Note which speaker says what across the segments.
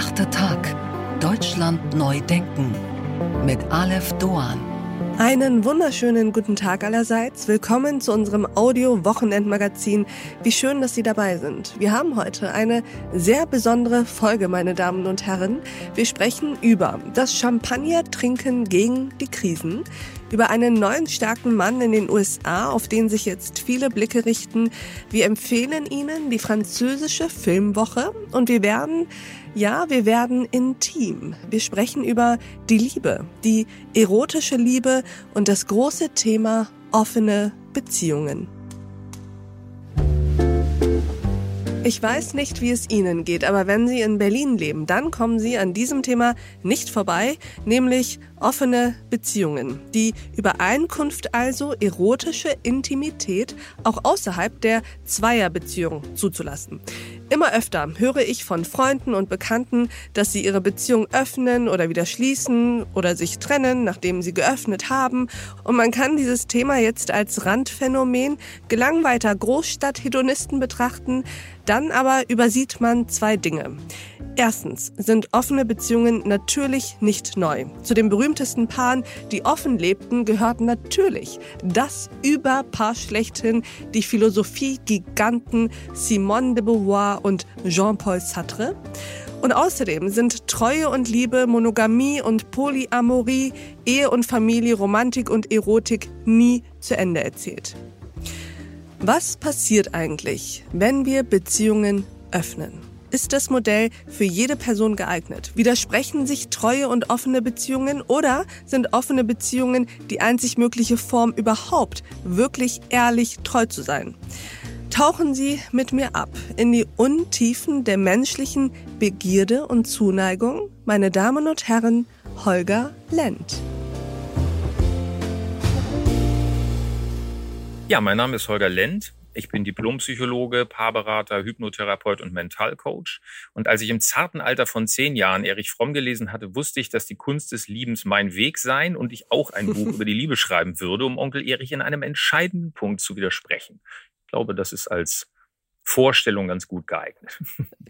Speaker 1: Achter Tag. Deutschland neu denken. Mit Aleph Doan.
Speaker 2: Einen wunderschönen guten Tag allerseits. Willkommen zu unserem Audio-Wochenendmagazin. Wie schön, dass Sie dabei sind. Wir haben heute eine sehr besondere Folge, meine Damen und Herren. Wir sprechen über das Champagner-Trinken gegen die Krisen, über einen neuen starken Mann in den USA, auf den sich jetzt viele Blicke richten. Wir empfehlen Ihnen die französische Filmwoche und wir werden ja, wir werden intim. Wir sprechen über die Liebe, die erotische Liebe und das große Thema offene Beziehungen. Ich weiß nicht, wie es Ihnen geht, aber wenn Sie in Berlin leben, dann kommen Sie an diesem Thema nicht vorbei, nämlich offene Beziehungen. Die Übereinkunft also, erotische Intimität auch außerhalb der Zweierbeziehung zuzulassen. Immer öfter höre ich von Freunden und Bekannten, dass sie ihre Beziehung öffnen oder wieder schließen oder sich trennen, nachdem sie geöffnet haben. Und man kann dieses Thema jetzt als Randphänomen gelangweilter Großstadthedonisten betrachten. Dann aber übersieht man zwei Dinge. Erstens sind offene Beziehungen natürlich nicht neu. Zu den berühmtesten Paaren, die offen lebten, gehört natürlich das Überpaar schlechthin, die Philosophie-Giganten Simone de Beauvoir und Jean-Paul Sartre. Und außerdem sind Treue und Liebe, Monogamie und Polyamorie, Ehe und Familie, Romantik und Erotik nie zu Ende erzählt. Was passiert eigentlich, wenn wir Beziehungen öffnen? Ist das Modell für jede Person geeignet? Widersprechen sich treue und offene Beziehungen oder sind offene Beziehungen die einzig mögliche Form überhaupt, wirklich ehrlich treu zu sein? Tauchen Sie mit mir ab in die Untiefen der menschlichen Begierde und Zuneigung, meine Damen und Herren, Holger Lent.
Speaker 3: Ja, mein Name ist Holger Lent. Ich bin Diplompsychologe, Paarberater, Hypnotherapeut und Mentalcoach. Und als ich im zarten Alter von zehn Jahren Erich Fromm gelesen hatte, wusste ich, dass die Kunst des Liebens mein Weg sein und ich auch ein Buch über die Liebe schreiben würde, um Onkel Erich in einem entscheidenden Punkt zu widersprechen. Ich glaube, das ist als Vorstellung ganz gut geeignet.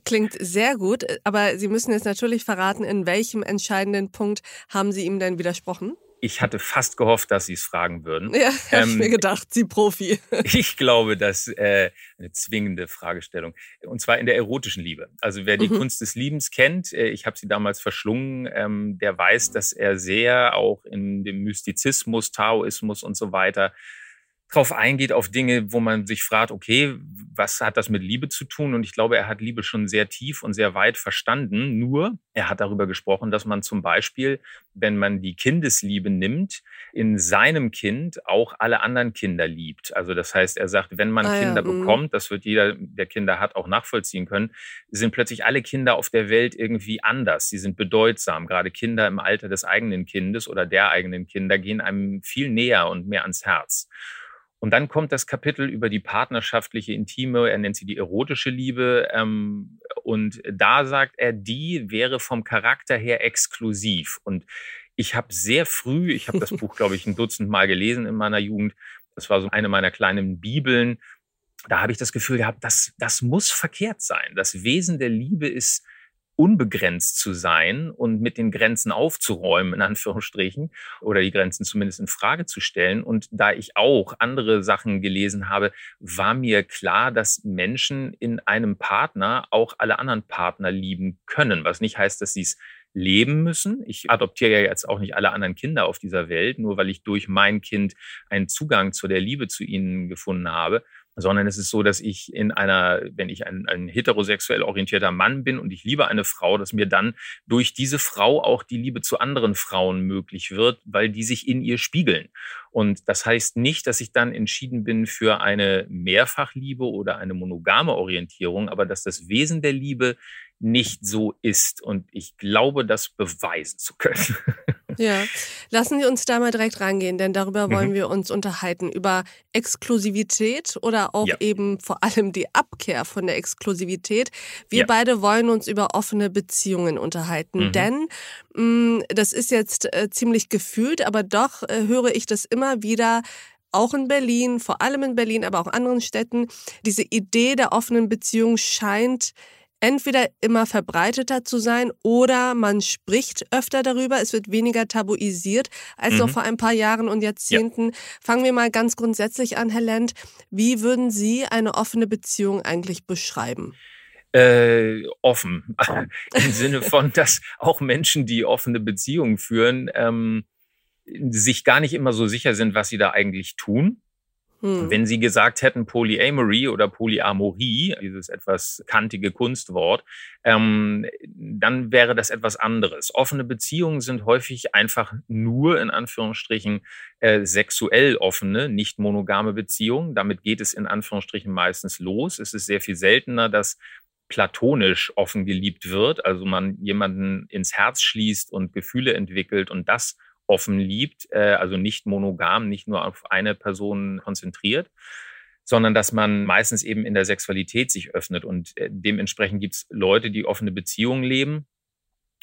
Speaker 2: Klingt sehr gut, aber Sie müssen jetzt natürlich verraten, in welchem entscheidenden Punkt haben Sie ihm denn widersprochen?
Speaker 3: Ich hatte fast gehofft, dass Sie es fragen würden.
Speaker 2: Ja, habe ähm, ich mir gedacht, Sie Profi.
Speaker 3: ich glaube, das äh, eine zwingende Fragestellung. Und zwar in der erotischen Liebe. Also wer die mhm. Kunst des Liebens kennt, äh, ich habe sie damals verschlungen, ähm, der weiß, dass er sehr auch in dem Mystizismus, Taoismus und so weiter drauf eingeht, auf Dinge, wo man sich fragt, okay, was hat das mit Liebe zu tun? Und ich glaube, er hat Liebe schon sehr tief und sehr weit verstanden. Nur, er hat darüber gesprochen, dass man zum Beispiel, wenn man die Kindesliebe nimmt, in seinem Kind auch alle anderen Kinder liebt. Also das heißt, er sagt, wenn man ah, Kinder ja, mhm. bekommt, das wird jeder, der Kinder hat, auch nachvollziehen können, sind plötzlich alle Kinder auf der Welt irgendwie anders. Sie sind bedeutsam. Gerade Kinder im Alter des eigenen Kindes oder der eigenen Kinder gehen einem viel näher und mehr ans Herz. Und dann kommt das Kapitel über die partnerschaftliche, intime, er nennt sie die erotische Liebe. Ähm, und da sagt er, die wäre vom Charakter her exklusiv. Und ich habe sehr früh, ich habe das Buch, glaube ich, ein Dutzend Mal gelesen in meiner Jugend. Das war so eine meiner kleinen Bibeln. Da habe ich das Gefühl gehabt, das, das muss verkehrt sein. Das Wesen der Liebe ist unbegrenzt zu sein und mit den Grenzen aufzuräumen, in Anführungsstrichen, oder die Grenzen zumindest in Frage zu stellen. Und da ich auch andere Sachen gelesen habe, war mir klar, dass Menschen in einem Partner auch alle anderen Partner lieben können, was nicht heißt, dass sie es leben müssen. Ich adoptiere ja jetzt auch nicht alle anderen Kinder auf dieser Welt, nur weil ich durch mein Kind einen Zugang zu der Liebe zu ihnen gefunden habe sondern es ist so, dass ich in einer, wenn ich ein, ein heterosexuell orientierter Mann bin und ich liebe eine Frau, dass mir dann durch diese Frau auch die Liebe zu anderen Frauen möglich wird, weil die sich in ihr spiegeln. Und das heißt nicht, dass ich dann entschieden bin für eine Mehrfachliebe oder eine monogame Orientierung, aber dass das Wesen der Liebe nicht so ist. Und ich glaube, das beweisen zu können.
Speaker 2: Ja, lassen Sie uns da mal direkt rangehen, denn darüber wollen mhm. wir uns unterhalten. Über Exklusivität oder auch ja. eben vor allem die Abkehr von der Exklusivität. Wir ja. beide wollen uns über offene Beziehungen unterhalten, mhm. denn mh, mm, das ist jetzt äh, ziemlich gefühlt, aber doch äh, höre ich das immer wieder auch in Berlin, vor allem in Berlin, aber auch anderen Städten, diese Idee der offenen Beziehung scheint entweder immer verbreiteter zu sein oder man spricht öfter darüber. Es wird weniger tabuisiert als mhm. noch vor ein paar Jahren und Jahrzehnten. Ja. Fangen wir mal ganz grundsätzlich an, Herr Lent. Wie würden Sie eine offene Beziehung eigentlich beschreiben?
Speaker 3: Äh, offen. Im Sinne von, dass auch Menschen, die offene Beziehungen führen, ähm, sich gar nicht immer so sicher sind, was sie da eigentlich tun. Hm. Wenn Sie gesagt hätten Polyamory oder Polyamorie, dieses etwas kantige Kunstwort, ähm, dann wäre das etwas anderes. Offene Beziehungen sind häufig einfach nur in Anführungsstrichen äh, sexuell offene, nicht monogame Beziehungen. Damit geht es in Anführungsstrichen meistens los. Es ist sehr viel seltener, dass platonisch offen geliebt wird, also man jemanden ins Herz schließt und Gefühle entwickelt und das offen liebt, äh, also nicht monogam, nicht nur auf eine Person konzentriert, sondern dass man meistens eben in der Sexualität sich öffnet. Und äh, dementsprechend gibt es Leute, die offene Beziehungen leben.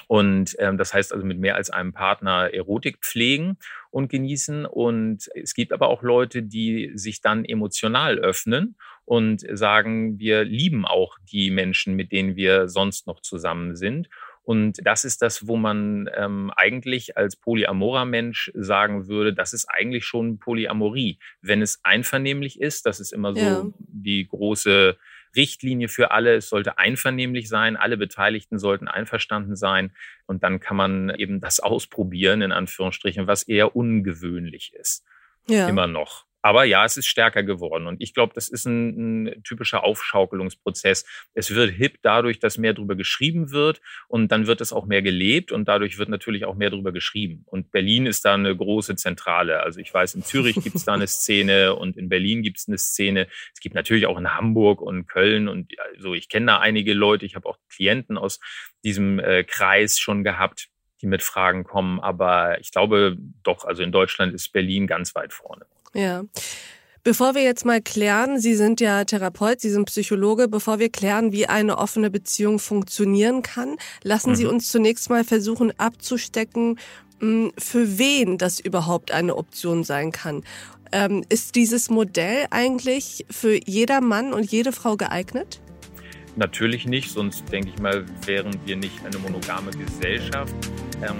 Speaker 3: Und ähm, das heißt also mit mehr als einem Partner Erotik pflegen und genießen. Und es gibt aber auch Leute, die sich dann emotional öffnen und sagen, wir lieben auch die Menschen, mit denen wir sonst noch zusammen sind. Und das ist das, wo man ähm, eigentlich als polyamorer Mensch sagen würde, das ist eigentlich schon Polyamorie. Wenn es einvernehmlich ist, das ist immer so ja. die große Richtlinie für alle. Es sollte einvernehmlich sein, alle Beteiligten sollten einverstanden sein. Und dann kann man eben das ausprobieren, in Anführungsstrichen, was eher ungewöhnlich ist. Ja. Immer noch. Aber ja, es ist stärker geworden. Und ich glaube, das ist ein, ein, typischer Aufschaukelungsprozess. Es wird hip dadurch, dass mehr darüber geschrieben wird und dann wird es auch mehr gelebt und dadurch wird natürlich auch mehr darüber geschrieben. Und Berlin ist da eine große Zentrale. Also ich weiß, in Zürich gibt es da eine Szene und in Berlin gibt es eine Szene. Es gibt natürlich auch in Hamburg und Köln und also ich kenne da einige Leute. Ich habe auch Klienten aus diesem äh, Kreis schon gehabt die mit Fragen kommen. Aber ich glaube doch, also in Deutschland ist Berlin ganz weit vorne.
Speaker 2: Ja. Bevor wir jetzt mal klären, Sie sind ja Therapeut, Sie sind Psychologe, bevor wir klären, wie eine offene Beziehung funktionieren kann, lassen mhm. Sie uns zunächst mal versuchen abzustecken, hm, für wen das überhaupt eine Option sein kann. Ähm, ist dieses Modell eigentlich für jeder Mann und jede Frau geeignet?
Speaker 3: Natürlich nicht, sonst denke ich mal, wären wir nicht eine monogame Gesellschaft. Ähm,